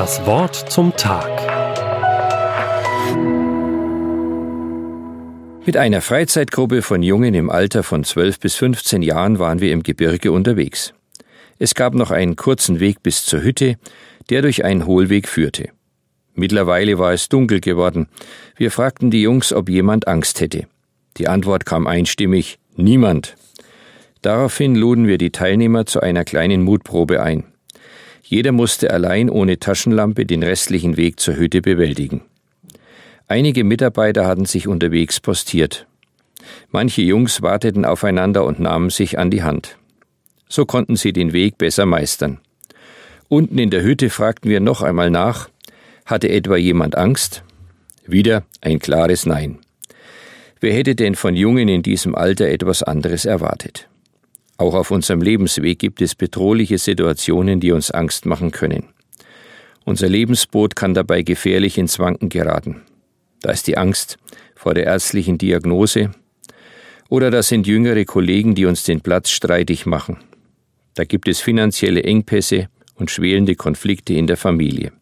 Das Wort zum Tag. Mit einer Freizeitgruppe von Jungen im Alter von 12 bis 15 Jahren waren wir im Gebirge unterwegs. Es gab noch einen kurzen Weg bis zur Hütte, der durch einen Hohlweg führte. Mittlerweile war es dunkel geworden. Wir fragten die Jungs, ob jemand Angst hätte. Die Antwort kam einstimmig Niemand. Daraufhin luden wir die Teilnehmer zu einer kleinen Mutprobe ein. Jeder musste allein ohne Taschenlampe den restlichen Weg zur Hütte bewältigen. Einige Mitarbeiter hatten sich unterwegs postiert. Manche Jungs warteten aufeinander und nahmen sich an die Hand. So konnten sie den Weg besser meistern. Unten in der Hütte fragten wir noch einmal nach, hatte etwa jemand Angst? Wieder ein klares Nein. Wer hätte denn von Jungen in diesem Alter etwas anderes erwartet? Auch auf unserem Lebensweg gibt es bedrohliche Situationen, die uns Angst machen können. Unser Lebensboot kann dabei gefährlich ins Wanken geraten. Da ist die Angst vor der ärztlichen Diagnose oder das sind jüngere Kollegen, die uns den Platz streitig machen. Da gibt es finanzielle Engpässe und schwelende Konflikte in der Familie.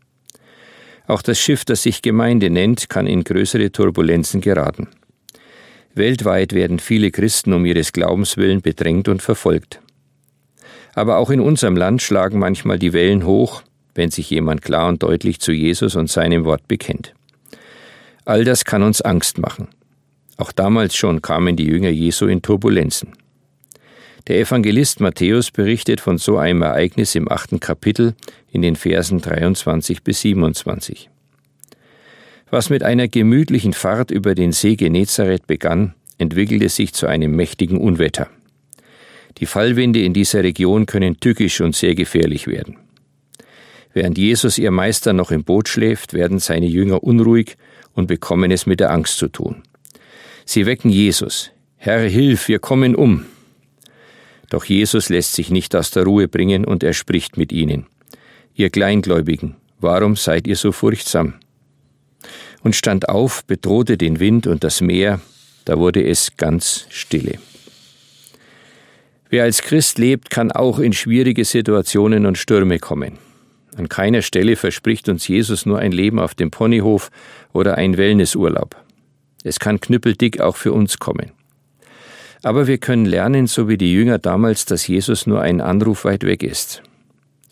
Auch das Schiff, das sich Gemeinde nennt, kann in größere Turbulenzen geraten. Weltweit werden viele Christen um ihres Glaubens willen bedrängt und verfolgt. Aber auch in unserem Land schlagen manchmal die Wellen hoch, wenn sich jemand klar und deutlich zu Jesus und seinem Wort bekennt. All das kann uns Angst machen. Auch damals schon kamen die Jünger Jesu in Turbulenzen. Der Evangelist Matthäus berichtet von so einem Ereignis im achten Kapitel in den Versen 23 bis 27. Was mit einer gemütlichen Fahrt über den See Genezareth begann, entwickelte sich zu einem mächtigen Unwetter. Die Fallwinde in dieser Region können tückisch und sehr gefährlich werden. Während Jesus ihr Meister noch im Boot schläft, werden seine Jünger unruhig und bekommen es mit der Angst zu tun. Sie wecken Jesus. Herr, hilf, wir kommen um. Doch Jesus lässt sich nicht aus der Ruhe bringen und er spricht mit ihnen. Ihr Kleingläubigen, warum seid ihr so furchtsam? Und stand auf, bedrohte den Wind und das Meer, da wurde es ganz stille. Wer als Christ lebt, kann auch in schwierige Situationen und Stürme kommen. An keiner Stelle verspricht uns Jesus nur ein Leben auf dem Ponyhof oder ein Wellnessurlaub. Es kann knüppeldick auch für uns kommen. Aber wir können lernen, so wie die Jünger damals, dass Jesus nur einen Anruf weit weg ist.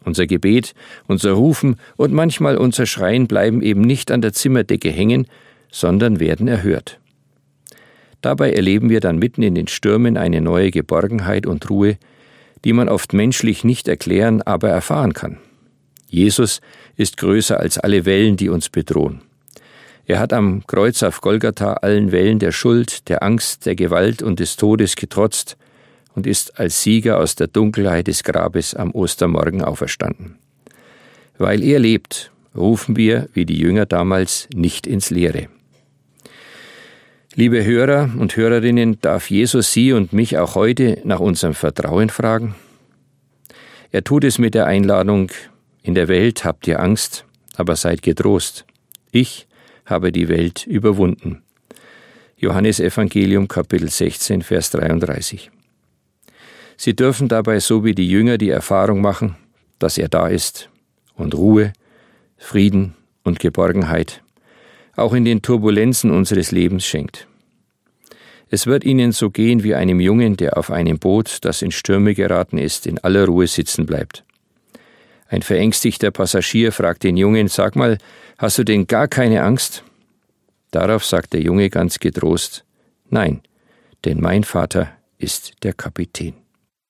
Unser Gebet, unser Rufen und manchmal unser Schreien bleiben eben nicht an der Zimmerdecke hängen, sondern werden erhört. Dabei erleben wir dann mitten in den Stürmen eine neue Geborgenheit und Ruhe, die man oft menschlich nicht erklären, aber erfahren kann. Jesus ist größer als alle Wellen, die uns bedrohen. Er hat am Kreuz auf Golgatha allen Wellen der Schuld, der Angst, der Gewalt und des Todes getrotzt und ist als Sieger aus der Dunkelheit des Grabes am Ostermorgen auferstanden. Weil er lebt, rufen wir, wie die Jünger damals, nicht ins Leere. Liebe Hörer und Hörerinnen, darf Jesus Sie und mich auch heute nach unserem Vertrauen fragen? Er tut es mit der Einladung, in der Welt habt ihr Angst, aber seid getrost. Ich habe die Welt überwunden. Johannes Evangelium Kapitel 16, Vers 33. Sie dürfen dabei so wie die Jünger die Erfahrung machen, dass er da ist und Ruhe, Frieden und Geborgenheit auch in den Turbulenzen unseres Lebens schenkt. Es wird ihnen so gehen wie einem Jungen, der auf einem Boot, das in Stürme geraten ist, in aller Ruhe sitzen bleibt. Ein verängstigter Passagier fragt den Jungen, sag mal, hast du denn gar keine Angst? Darauf sagt der Junge ganz getrost, nein, denn mein Vater ist der Kapitän.